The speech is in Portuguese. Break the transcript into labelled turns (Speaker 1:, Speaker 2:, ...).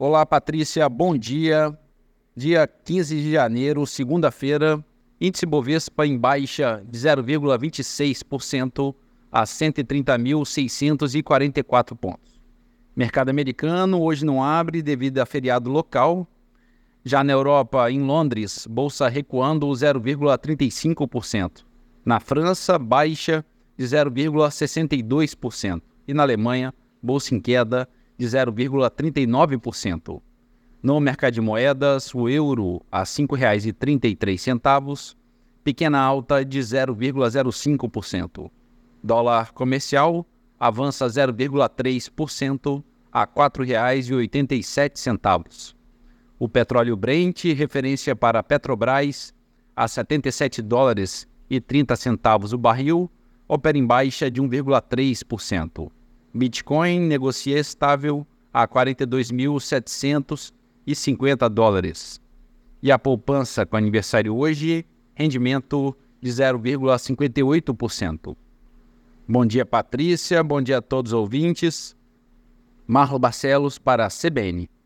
Speaker 1: Olá, Patrícia, bom dia. Dia 15 de janeiro, segunda-feira, índice Bovespa em baixa de 0,26% a 130.644 pontos. Mercado americano hoje não abre devido a feriado local. Já na Europa, em Londres, bolsa recuando 0,35%. Na França, baixa de 0,62%. E na Alemanha, bolsa em queda de 0,39%. No mercado de moedas, o euro a R$ 5,33, pequena alta de 0,05%. Dólar comercial avança 0,3% a R$ 4,87. O petróleo Brent, referência para Petrobras, a 77 dólares e 30 centavos o barril, opera em baixa de 1,3%. Bitcoin negocia estável a 42.750 dólares. E a poupança com aniversário hoje, rendimento de 0,58%. Bom dia, Patrícia. Bom dia a todos os ouvintes. Marlo Barcelos para a CBN.